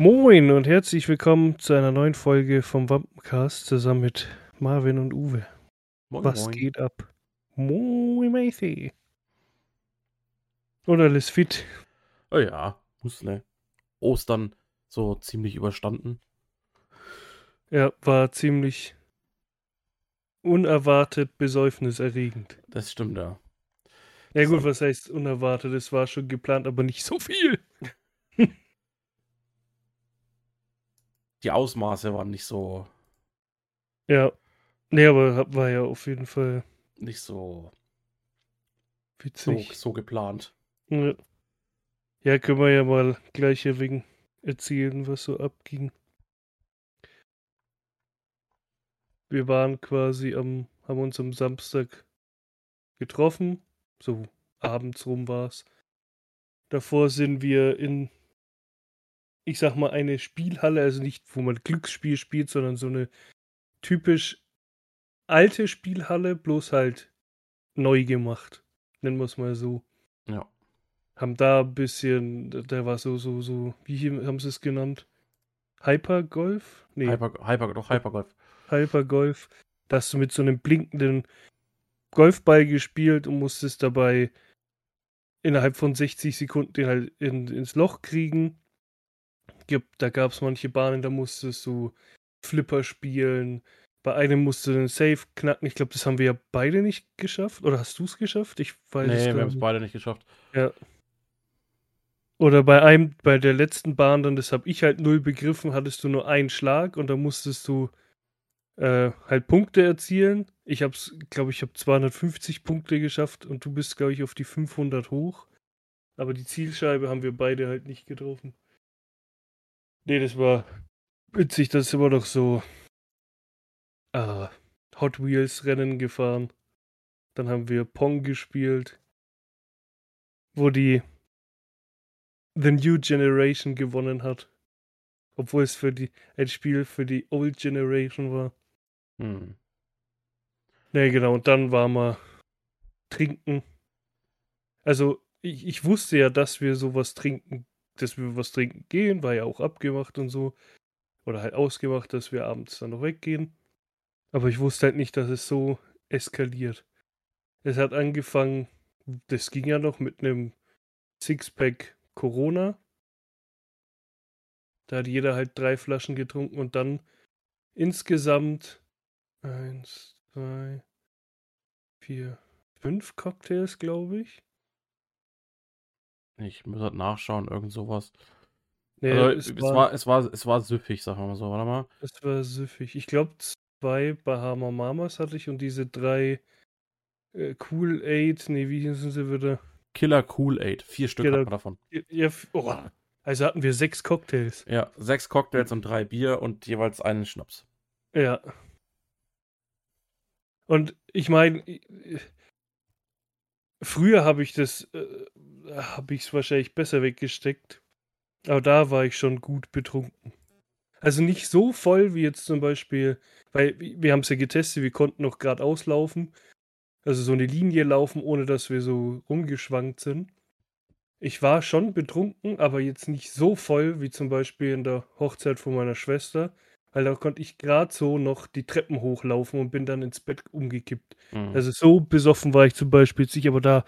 Moin und herzlich willkommen zu einer neuen Folge vom Wampencast zusammen mit Marvin und Uwe. Moin, Was moin. geht ab? Moin, Matey. Und alles fit? Oh ja, muss ne. Ostern so ziemlich überstanden. Ja, war ziemlich unerwartet besäufniserregend. Das stimmt ja. Ja gut, was heißt unerwartet? Es war schon geplant, aber nicht so viel. Die Ausmaße waren nicht so, Ja. Nee, aber war ja auf jeden Fall nicht so, so, witzig. so geplant. Ja. ja, können wir ja mal gleich hier wegen erzählen, was so abging. Wir waren quasi am, haben uns am Samstag getroffen, so abends rum war's. Davor sind wir in, ich sag mal, eine Spielhalle, also nicht, wo man Glücksspiel spielt, sondern so eine typisch alte Spielhalle, bloß halt neu gemacht. Nennen wir es mal so Ja. haben da ein bisschen, da- war so, so, so, wie haben sie es genannt? Hypergolf? Nee, Hyper, Hyper, doch Hypergolf. Hypergolf. Da hast du mit so einem blinkenden Golfball gespielt und musstest dabei innerhalb von 60 Sekunden den halt in, ins Loch kriegen. Gibt, da gab es manche Bahnen, da musstest du Flipper spielen. Bei einem musst du den Safe knacken. Ich glaube, das haben wir ja beide nicht geschafft. Oder hast du es geschafft? Ich weiß es Nee, wir haben es nicht. beide nicht geschafft. Oder bei einem, bei der letzten Bahn, dann, das habe ich halt null begriffen, hattest du nur einen Schlag und da musstest du äh, halt Punkte erzielen. Ich hab's, glaube ich, habe 250 Punkte geschafft und du bist, glaube ich, auf die 500 hoch. Aber die Zielscheibe haben wir beide halt nicht getroffen. Nee, das war witzig, das ist immer noch so äh, Hot Wheels Rennen gefahren. Dann haben wir Pong gespielt, wo die The New Generation gewonnen hat. Obwohl es für die ein Spiel für die Old Generation war. Hm. Ne, genau, und dann war mal trinken. Also, ich, ich wusste ja, dass wir sowas trinken, dass wir was trinken gehen, war ja auch abgemacht und so. Oder halt ausgemacht, dass wir abends dann noch weggehen. Aber ich wusste halt nicht, dass es so eskaliert. Es hat angefangen, das ging ja noch mit einem Sixpack Corona. Da hat jeder halt drei Flaschen getrunken und dann insgesamt eins, zwei, vier, fünf Cocktails, glaube ich. Ich muss halt nachschauen, irgend sowas. Nee, also, es, es, war, war, es, war, es war süffig, sagen wir mal so. Warte mal. es war süffig. Ich glaube, zwei Bahama Mamas hatte ich und diese drei äh, Cool Aid, nee, wie hießen sie wieder? Killer Cool Aid. Vier Stück Killer- hat man davon. Ja, oh, also hatten wir sechs Cocktails. Ja, sechs Cocktails und drei Bier und jeweils einen Schnaps. Ja. Und ich meine, früher habe ich das, äh, habe ich es wahrscheinlich besser weggesteckt. Aber da war ich schon gut betrunken. Also nicht so voll wie jetzt zum Beispiel, weil wir haben es ja getestet, wir konnten noch gerade auslaufen. Also so eine Linie laufen, ohne dass wir so rumgeschwankt sind. Ich war schon betrunken, aber jetzt nicht so voll wie zum Beispiel in der Hochzeit von meiner Schwester. Weil da konnte ich gerade so noch die Treppen hochlaufen und bin dann ins Bett umgekippt. Hm. Also so besoffen war ich zum Beispiel jetzt nicht, aber da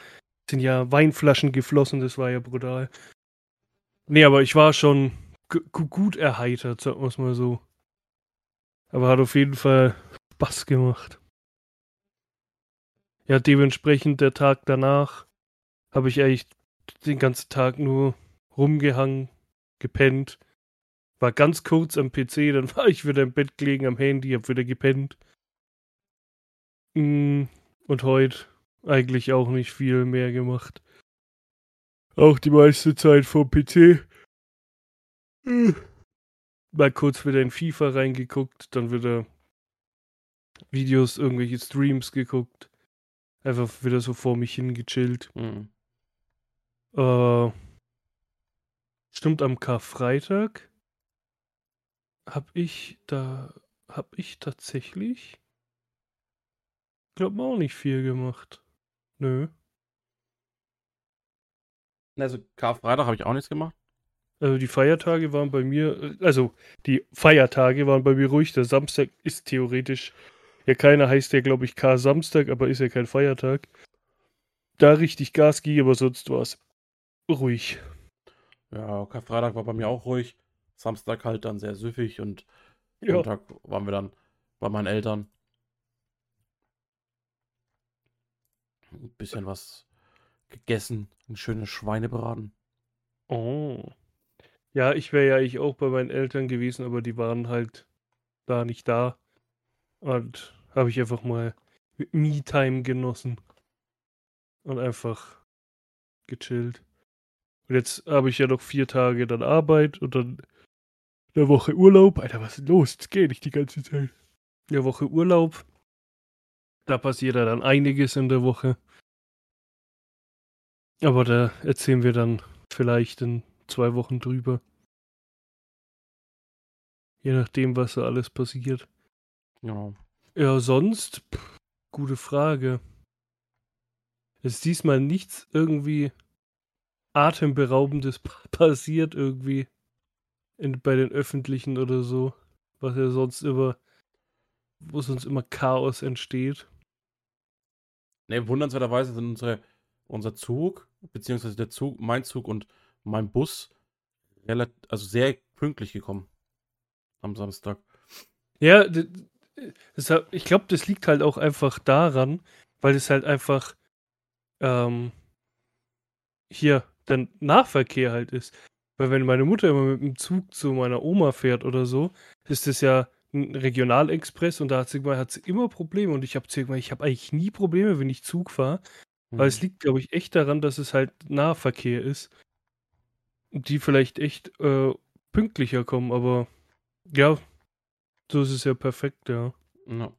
sind ja Weinflaschen geflossen, das war ja brutal. Nee, aber ich war schon gu- gu- gut erheitert, sagen wir es mal so. Aber hat auf jeden Fall Spaß gemacht. Ja, dementsprechend der Tag danach habe ich eigentlich den ganzen Tag nur rumgehangen, gepennt. War ganz kurz am PC, dann war ich wieder im Bett gelegen am Handy, hab wieder gepennt. Mm, Und heute eigentlich auch nicht viel mehr gemacht. Auch die meiste Zeit vom PC. Hm. Mal kurz wieder in FIFA reingeguckt, dann wieder Videos, irgendwelche Streams geguckt. Einfach wieder so vor mich hingechillt. Hm. Äh, stimmt, am Karfreitag hab ich da, hab ich tatsächlich, glaub auch nicht viel gemacht. Nö. Also Karfreitag habe ich auch nichts gemacht. Also die Feiertage waren bei mir, also die Feiertage waren bei mir ruhig. Der Samstag ist theoretisch, ja keiner heißt ja glaube ich K-Samstag, aber ist ja kein Feiertag. Da richtig Gas ging, aber sonst war es ruhig. Ja, Karfreitag war bei mir auch ruhig. Samstag halt dann sehr süffig und Ja. Sonntag waren wir dann bei meinen Eltern. Ein bisschen was gegessen, ein schönes Schweinebraten. Oh. Ja, ich wäre ja eigentlich auch bei meinen Eltern gewesen, aber die waren halt da nicht da. Und habe ich einfach mal Me-Time genossen. Und einfach gechillt. Und jetzt habe ich ja noch vier Tage dann Arbeit und dann eine Woche Urlaub. Alter, was ist los? Das geht nicht die ganze Zeit. Eine Woche Urlaub. Da passiert ja dann einiges in der Woche. Aber da erzählen wir dann vielleicht in zwei Wochen drüber. Je nachdem, was da alles passiert. Ja. Ja, sonst, pff, gute Frage. Es ist diesmal nichts irgendwie atemberaubendes pa- passiert irgendwie in, bei den öffentlichen oder so, was ja sonst immer, wo sonst immer Chaos entsteht. Ne, wundernswerterweise sind unsere, unser Zug, beziehungsweise der Zug, mein Zug und mein Bus relativ, also sehr pünktlich gekommen. Am Samstag. Ja, d- d- deshalb, ich glaube, das liegt halt auch einfach daran, weil es halt einfach ähm, hier der Nahverkehr halt ist. Weil wenn meine Mutter immer mit dem Zug zu meiner Oma fährt oder so, ist das ja ein Regionalexpress und da hat sie, immer- hat sie immer Probleme und ich habe ich habe eigentlich nie Probleme, wenn ich Zug fahre, weil es Hm. liegt, glaube ich, echt daran, dass es halt Nahverkehr ist. Die vielleicht echt äh, pünktlicher kommen, aber ja, so ist es ja perfekt, ja. Ja.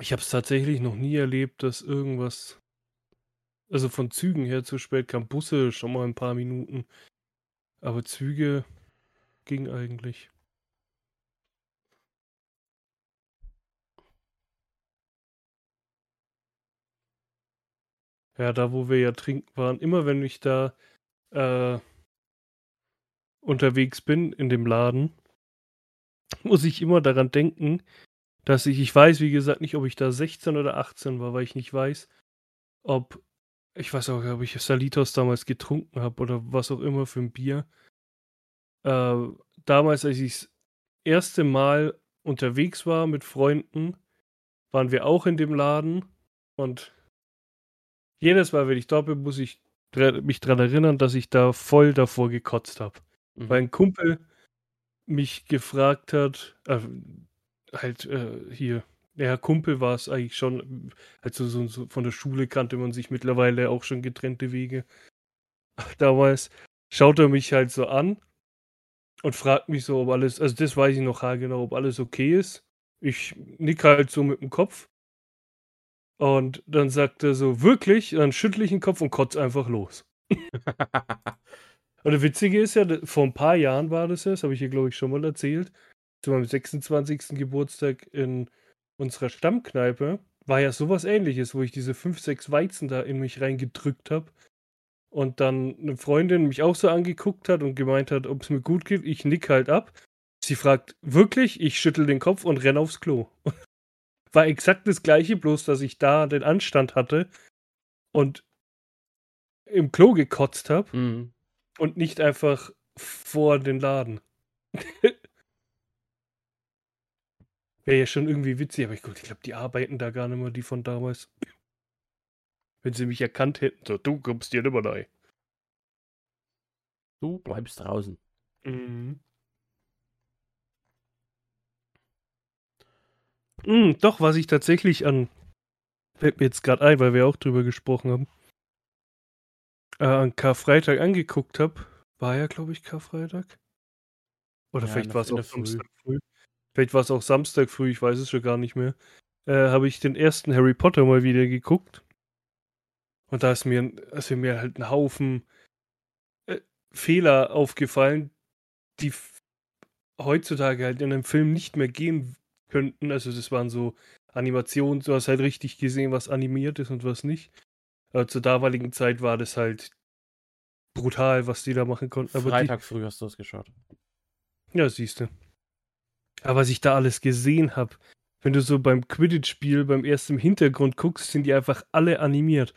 Ich habe es tatsächlich noch nie erlebt, dass irgendwas, also von Zügen her zu spät kam. Busse schon mal ein paar Minuten, aber Züge ging eigentlich. Ja, da wo wir ja trinken waren, immer wenn ich da äh, unterwegs bin in dem Laden, muss ich immer daran denken, dass ich, ich weiß, wie gesagt, nicht, ob ich da 16 oder 18 war, weil ich nicht weiß, ob, ich weiß auch, ob ich Salitos damals getrunken habe oder was auch immer für ein Bier. Äh, damals, als ich das erste Mal unterwegs war mit Freunden, waren wir auch in dem Laden und jedes Mal, wenn ich da bin, muss ich mich daran erinnern, dass ich da voll davor gekotzt habe Mhm. weil ein Kumpel mich gefragt hat, äh, halt äh, hier, ja, Kumpel war es eigentlich schon, also so, so von der Schule kannte man sich mittlerweile auch schon getrennte Wege. Damals schaut er mich halt so an und fragt mich so, ob alles, also das weiß ich noch genau, ob alles okay ist. Ich nick halt so mit dem Kopf. Und dann sagt er so, wirklich? Dann schüttle ich den Kopf und kotz einfach los. Und das Witzige ist ja, vor ein paar Jahren war das ja, das habe ich hier, glaube ich, schon mal erzählt, zu meinem 26. Geburtstag in unserer Stammkneipe, war ja sowas ähnliches, wo ich diese 5, 6 Weizen da in mich reingedrückt habe. Und dann eine Freundin mich auch so angeguckt hat und gemeint hat, ob es mir gut geht. Ich nick halt ab. Sie fragt, wirklich? Ich schüttel den Kopf und renn aufs Klo. War exakt das gleiche, bloß dass ich da den Anstand hatte und im Klo gekotzt habe Mhm. und nicht einfach vor den Laden. Wäre ja schon irgendwie witzig, aber ich, ich glaube, die arbeiten da gar nicht mehr, die von damals. Wenn sie mich erkannt hätten, so, du kommst hier nicht mehr rein. Du bleibst draußen. Mhm. Mm, doch, was ich tatsächlich an. Fällt mir jetzt gerade ein, weil wir auch drüber gesprochen haben. Äh, an Karfreitag angeguckt habe. War ja, glaube ich, Karfreitag. Oder Ja, vielleicht war es in auch der Früh. Samstag früh. Vielleicht war es auch Samstag früh, ich weiß es schon gar nicht mehr. Äh, habe ich den ersten Harry Potter mal wieder geguckt. Und da ist mir, ist mir halt ein Haufen äh, Fehler aufgefallen, die heutzutage halt in einem Film nicht mehr gehen könnten. Also das waren so Animationen, du hast halt richtig gesehen, was animiert ist und was nicht. Aber zur damaligen Zeit war das halt brutal, was die da machen konnten. Aber Freitag die, früh hast du das geschaut. Ja, siehst du. Aber was ich da alles gesehen habe, wenn du so beim Quidditch-Spiel beim ersten Hintergrund guckst, sind die einfach alle animiert.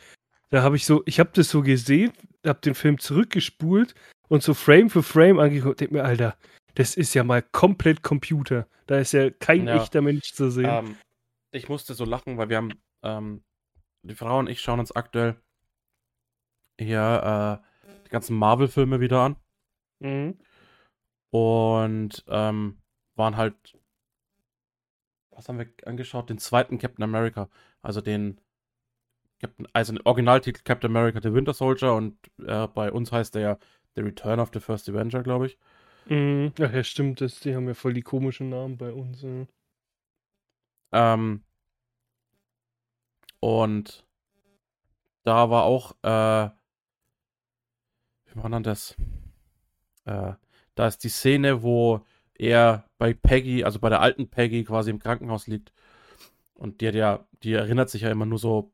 Da habe ich so, ich habe das so gesehen, habe den Film zurückgespult und so Frame für Frame angeguckt. Denk mir, Alter, das ist ja mal komplett Computer. Da ist ja kein ja. echter Mensch zu sehen. Ähm, ich musste so lachen, weil wir haben, ähm, die Frau und ich schauen uns aktuell hier äh, die ganzen Marvel-Filme wieder an. Mhm. Und ähm, waren halt, was haben wir angeschaut? Den zweiten Captain America. Also den Captain, also den Originaltitel Captain America The Winter Soldier und äh, bei uns heißt der ja The Return of the First Avenger, glaube ich. Mhm. Ach ja, stimmt, das, die haben ja voll die komischen Namen bei uns. Ja. Ähm, und da war auch, äh, wie war denn das? Äh, da ist die Szene, wo er bei Peggy, also bei der alten Peggy quasi im Krankenhaus liegt. Und die hat ja, die erinnert sich ja immer nur so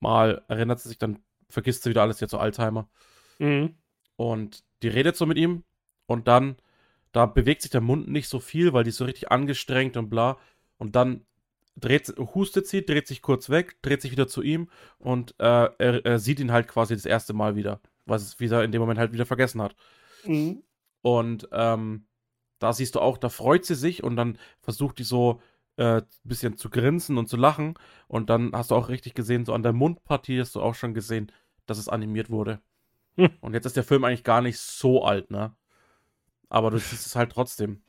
mal, erinnert sie sich, dann vergisst sie wieder alles, jetzt so Alzheimer. Mhm. Und die redet so mit ihm und dann, da bewegt sich der Mund nicht so viel, weil die ist so richtig angestrengt und bla. Und dann dreht, hustet sie, dreht sich kurz weg, dreht sich wieder zu ihm und äh, er, er, sieht ihn halt quasi das erste Mal wieder, was es wieder in dem Moment halt wieder vergessen hat. Mhm. Und ähm, da siehst du auch, da freut sie sich und dann versucht die so ein äh, bisschen zu grinsen und zu lachen. Und dann hast du auch richtig gesehen, so an der Mundpartie hast du auch schon gesehen, dass es animiert wurde. Hm. Und jetzt ist der Film eigentlich gar nicht so alt, ne? Aber du siehst es halt trotzdem.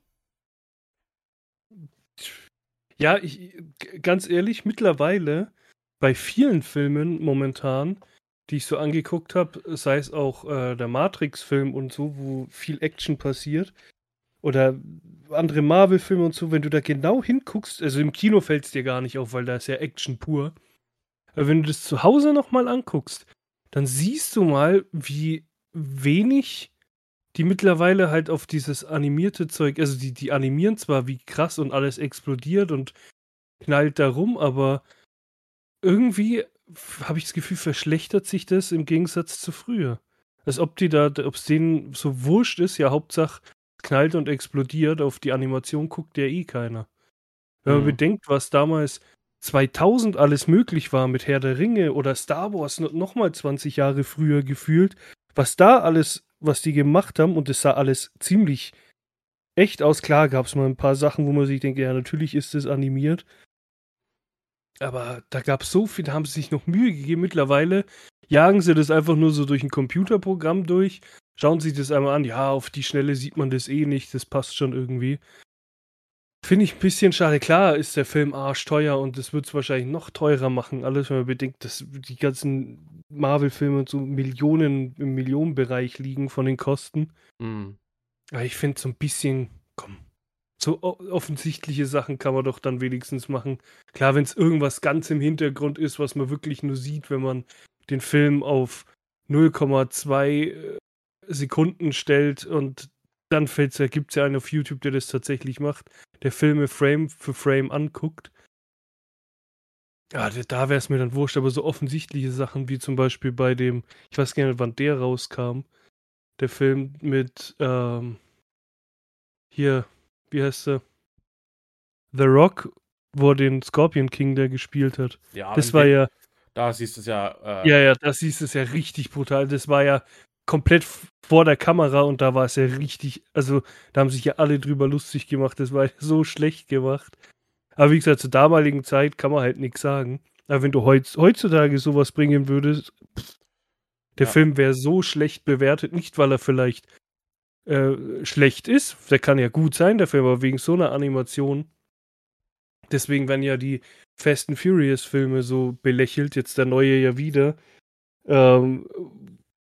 Ja, ich, ganz ehrlich, mittlerweile bei vielen Filmen momentan, die ich so angeguckt habe, sei es auch äh, der Matrix-Film und so, wo viel Action passiert, oder andere Marvel-Filme und so, wenn du da genau hinguckst, also im Kino fällt es dir gar nicht auf, weil da ist ja Action pur. Aber wenn du das zu Hause nochmal anguckst, dann siehst du mal, wie wenig die mittlerweile halt auf dieses animierte Zeug, also die, die animieren zwar wie krass und alles explodiert und knallt da rum, aber irgendwie habe ich das Gefühl, verschlechtert sich das im Gegensatz zu früher. Als ob die da, ob es denen so wurscht ist, ja, Hauptsache knallt und explodiert, auf die Animation guckt ja eh keiner. Wenn man mhm. bedenkt, was damals 2000 alles möglich war mit Herr der Ringe oder Star Wars nochmal 20 Jahre früher gefühlt, was da alles, was die gemacht haben, und es sah alles ziemlich echt aus. Klar gab es mal ein paar Sachen, wo man sich denkt, ja, natürlich ist es animiert. Aber da gab es so viel, da haben sie sich noch Mühe gegeben. Mittlerweile jagen sie das einfach nur so durch ein Computerprogramm durch Schauen Sie sich das einmal an. Ja, auf die Schnelle sieht man das eh nicht. Das passt schon irgendwie. Finde ich ein bisschen schade. Klar ist der Film arschteuer und das wird es wahrscheinlich noch teurer machen. Alles, wenn man bedenkt, dass die ganzen Marvel-Filme so Millionen im Millionenbereich liegen von den Kosten. Mhm. Aber ich finde so ein bisschen, komm, so offensichtliche Sachen kann man doch dann wenigstens machen. Klar, wenn es irgendwas ganz im Hintergrund ist, was man wirklich nur sieht, wenn man den Film auf 0,2 Sekunden stellt und dann fällt's, da gibt es ja einen auf YouTube, der das tatsächlich macht, der Filme Frame für Frame anguckt. Ja, da wäre es mir dann wurscht, aber so offensichtliche Sachen wie zum Beispiel bei dem, ich weiß gar nicht, wann der rauskam, der Film mit, ähm, hier, wie heißt der? The Rock, wo er den Scorpion King der gespielt hat. Ja, das war ja. Da siehst du es ja. Äh, ja, ja, da siehst du es ja richtig brutal. Das war ja komplett vor der Kamera und da war es ja richtig, also da haben sich ja alle drüber lustig gemacht, das war so schlecht gemacht. Aber wie gesagt, zur damaligen Zeit kann man halt nichts sagen. Aber wenn du heutz, heutzutage sowas bringen würdest, pff, der ja. Film wäre so schlecht bewertet, nicht weil er vielleicht äh, schlecht ist, der kann ja gut sein, der Film, aber wegen so einer Animation. Deswegen werden ja die Fast and Furious Filme so belächelt, jetzt der neue ja wieder. Ähm,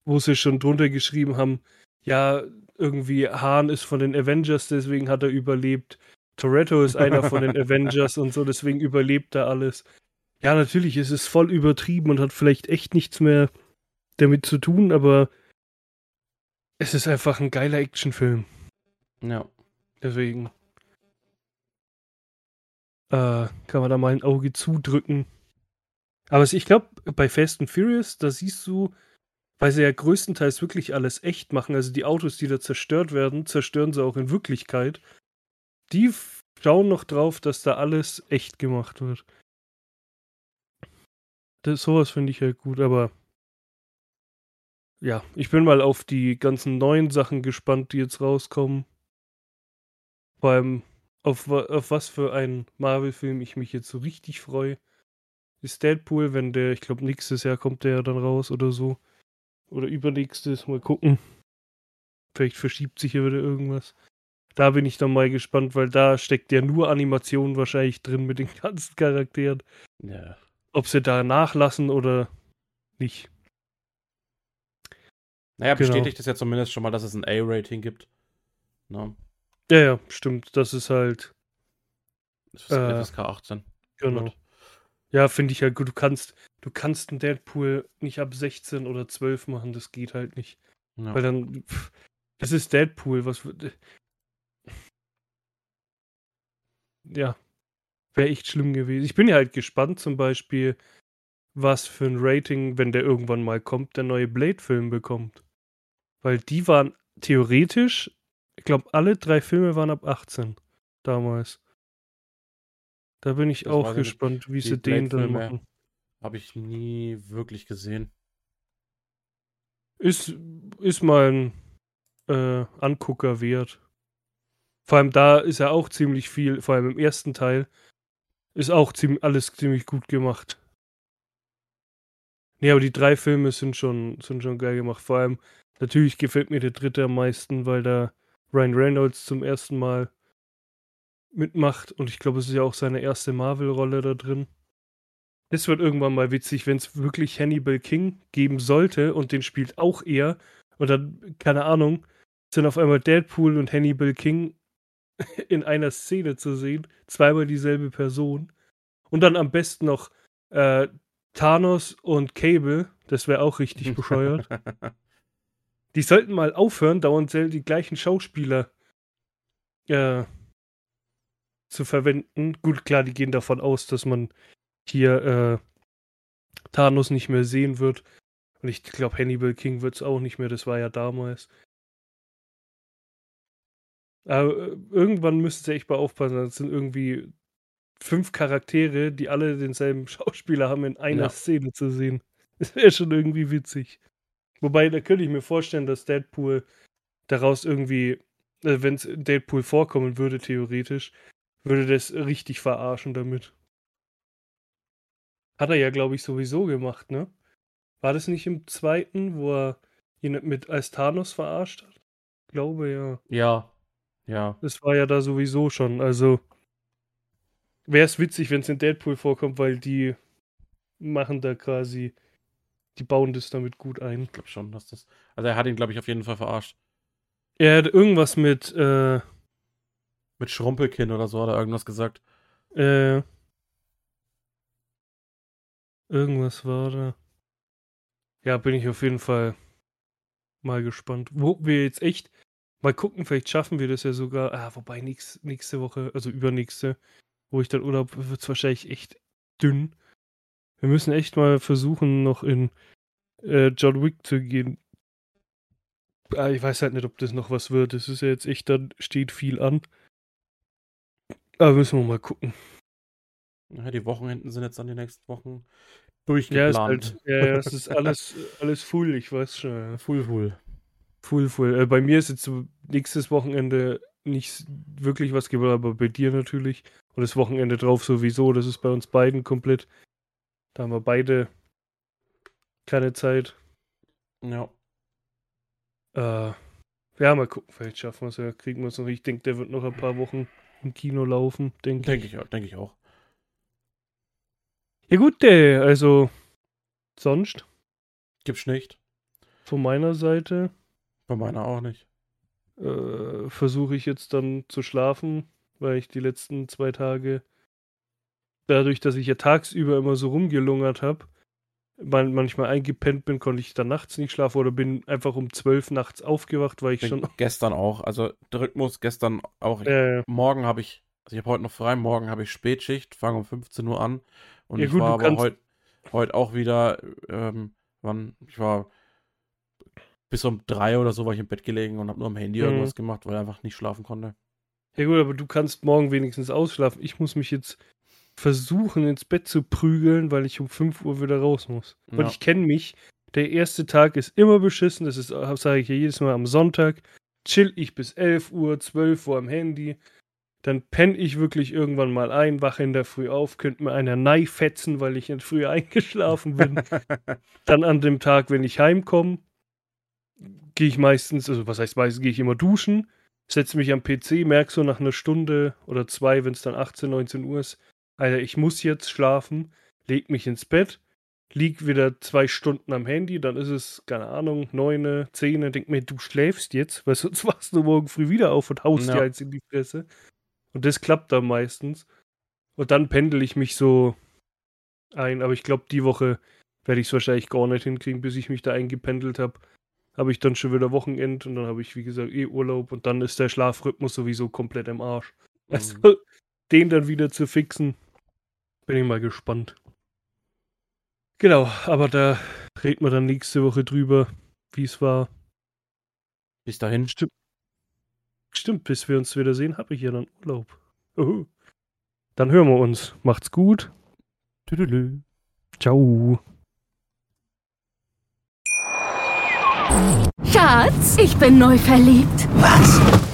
wo sie schon drunter geschrieben haben, ja, irgendwie Hahn ist von den Avengers, deswegen hat er überlebt. Toretto ist einer von den Avengers und so, deswegen überlebt er alles. Ja, natürlich ist es voll übertrieben und hat vielleicht echt nichts mehr damit zu tun, aber es ist einfach ein geiler Actionfilm. Ja. Deswegen äh, kann man da mal ein Auge zudrücken. Aber ich glaube, bei Fast and Furious, da siehst du, weil sie ja größtenteils wirklich alles echt machen. Also die Autos, die da zerstört werden, zerstören sie auch in Wirklichkeit. Die schauen noch drauf, dass da alles echt gemacht wird. Das, sowas finde ich halt gut, aber ja, ich bin mal auf die ganzen neuen Sachen gespannt, die jetzt rauskommen. Vor allem auf, auf was für einen Marvel-Film ich mich jetzt so richtig freue. Ist Deadpool, wenn der, ich glaube, nächstes Jahr kommt der dann raus oder so. Oder übernächstes, mal gucken. Vielleicht verschiebt sich hier wieder irgendwas. Da bin ich dann mal gespannt, weil da steckt ja nur Animation wahrscheinlich drin mit den ganzen Charakteren. Ja. Ob sie da nachlassen oder nicht. Naja, genau. bestätigt es ja zumindest schon mal, dass es ein A-Rating gibt. No. Ne? Ja, ja, stimmt. Das ist halt. Das ist äh, FSK 18. Genau. Gut. Ja, finde ich halt gut. Du kannst, du kannst einen Deadpool nicht ab 16 oder 12 machen, das geht halt nicht. Ja. Weil dann. Pff, das ist Deadpool, was. Ja. Wäre echt schlimm gewesen. Ich bin ja halt gespannt, zum Beispiel, was für ein Rating, wenn der irgendwann mal kommt, der neue Blade-Film bekommt. Weil die waren theoretisch, ich glaube, alle drei Filme waren ab 18 damals. Da bin ich das auch gespannt, wie sie den dann machen. Habe ich nie wirklich gesehen. Ist, ist mal ein äh, Angucker wert. Vor allem da ist ja auch ziemlich viel, vor allem im ersten Teil, ist auch ziemlich, alles ziemlich gut gemacht. Nee, aber die drei Filme sind schon, sind schon geil gemacht. Vor allem Natürlich gefällt mir der dritte am meisten, weil da Ryan Reynolds zum ersten Mal mitmacht und ich glaube, es ist ja auch seine erste Marvel-Rolle da drin. Es wird irgendwann mal witzig, wenn es wirklich Hannibal King geben sollte und den spielt auch er und dann, keine Ahnung, sind auf einmal Deadpool und Hannibal King in einer Szene zu sehen, zweimal dieselbe Person und dann am besten noch äh, Thanos und Cable, das wäre auch richtig bescheuert. Die sollten mal aufhören, dauernd die gleichen Schauspieler äh, zu verwenden. Gut, klar, die gehen davon aus, dass man hier äh, Thanos nicht mehr sehen wird. Und ich glaube, Hannibal King wird es auch nicht mehr, das war ja damals. Aber äh, irgendwann müssen sie echt mal aufpassen. Das sind irgendwie fünf Charaktere, die alle denselben Schauspieler haben, in einer ja. Szene zu sehen. Das wäre schon irgendwie witzig. Wobei, da könnte ich mir vorstellen, dass Deadpool daraus irgendwie, äh, wenn es Deadpool vorkommen würde, theoretisch, würde das richtig verarschen damit. Hat er ja, glaube ich, sowieso gemacht, ne? War das nicht im zweiten, wo er ihn mit als Thanos verarscht hat? Ich glaube ja. Ja. Ja. Das war ja da sowieso schon. Also wäre es witzig, wenn es in Deadpool vorkommt, weil die machen da quasi die bauen das damit gut ein. Ich glaube schon, dass das. Also er hat ihn, glaube ich, auf jeden Fall verarscht. Er hat irgendwas mit, äh, Mit Schrumpelkinn oder so hat er irgendwas gesagt. Äh. Irgendwas war da. Ja, bin ich auf jeden Fall mal gespannt. Wo wir jetzt echt mal gucken, vielleicht schaffen wir das ja sogar. Ah, wobei nächst, nächste Woche, also übernächste, wo ich dann Urlaub, wird es wahrscheinlich echt dünn. Wir müssen echt mal versuchen, noch in äh, John Wick zu gehen. Ah, ich weiß halt nicht, ob das noch was wird. Es ist ja jetzt echt, dann steht viel an. Aber müssen wir mal gucken. Ja, die Wochenenden sind jetzt dann die nächsten Wochen durchgeplant. Ja, ist halt, ja, es ist alles, alles full, ich weiß schon. Full, full. Full, full. Äh, bei mir ist jetzt nächstes Wochenende nicht wirklich was geworden, aber bei dir natürlich. Und das Wochenende drauf sowieso. Das ist bei uns beiden komplett da haben wir beide keine Zeit. Ja. Äh, ja, mal gucken, vielleicht schaffen wir es ja, kriegen wir es noch. Ich denke, der wird noch ein paar Wochen im Kino laufen, denke denk ich. Denke ich auch. Ja gut, also sonst? Gibt's nicht. Von meiner Seite. Von meiner auch nicht. Äh, Versuche ich jetzt dann zu schlafen, weil ich die letzten zwei Tage dadurch, dass ich ja tagsüber immer so rumgelungert habe, manchmal eingepennt bin, konnte ich dann nachts nicht schlafen oder bin einfach um zwölf nachts aufgewacht, weil ich bin schon. Gestern auch. Also der Rhythmus gestern auch. Äh, morgen habe ich, also ich habe heute noch frei, morgen habe ich Spätschicht, fange um 15 Uhr an. Und ja, ich gut, war aber heute heut auch wieder, ähm, wann, ich war bis um drei oder so war ich im Bett gelegen und habe nur am Handy Mhm. irgendwas gemacht, weil ich einfach nicht schlafen konnte. Ja gut, aber du kannst morgen wenigstens ausschlafen. Ich muss mich jetzt versuchen, ins Bett zu prügeln, weil ich um 5 Uhr wieder raus muss. Und Ja. ich kenne mich. Der erste Tag ist immer beschissen. Das ist, sage ich ja jedes Mal am Sonntag. Chill ich bis 11 Uhr, 12 Uhr am Handy. Dann penne ich wirklich irgendwann mal ein, wache in der Früh auf, könnte mir einer Nei fetzen, weil ich nicht früher eingeschlafen bin. Dann an dem Tag, wenn ich heimkomme, gehe ich meistens, also was heißt meistens, gehe ich immer duschen, setze mich am PC, merke so nach einer Stunde oder zwei, wenn es dann 18, 19 Uhr ist, Alter, ich muss jetzt schlafen, leg mich ins Bett, lieg wieder zwei Stunden am Handy, dann ist es, keine Ahnung, neune, zehn, denk mir, du schläfst jetzt, weil sonst wachst du morgen früh wieder auf und haust Ja. dir eins in die Fresse. Und das klappt dann meistens. Und dann pendel ich mich so ein, aber ich glaube, die Woche werde ich es wahrscheinlich gar nicht hinkriegen, bis ich mich da eingependelt habe. Habe ich dann schon wieder Wochenend und dann habe ich, wie gesagt, eh Urlaub und dann ist der Schlafrhythmus sowieso komplett im Arsch. Also, Mhm. den dann wieder zu fixen, bin ich mal gespannt. Genau, aber da reden wir dann nächste Woche drüber, wie es war. Bis dahin. Stimmt. Stimmt, bis wir uns wieder sehen, habe ich ja dann Urlaub. Uhu. Dann hören wir uns. Macht's gut. Tüdelü. Ciao. Schatz, ich bin neu verliebt. Was?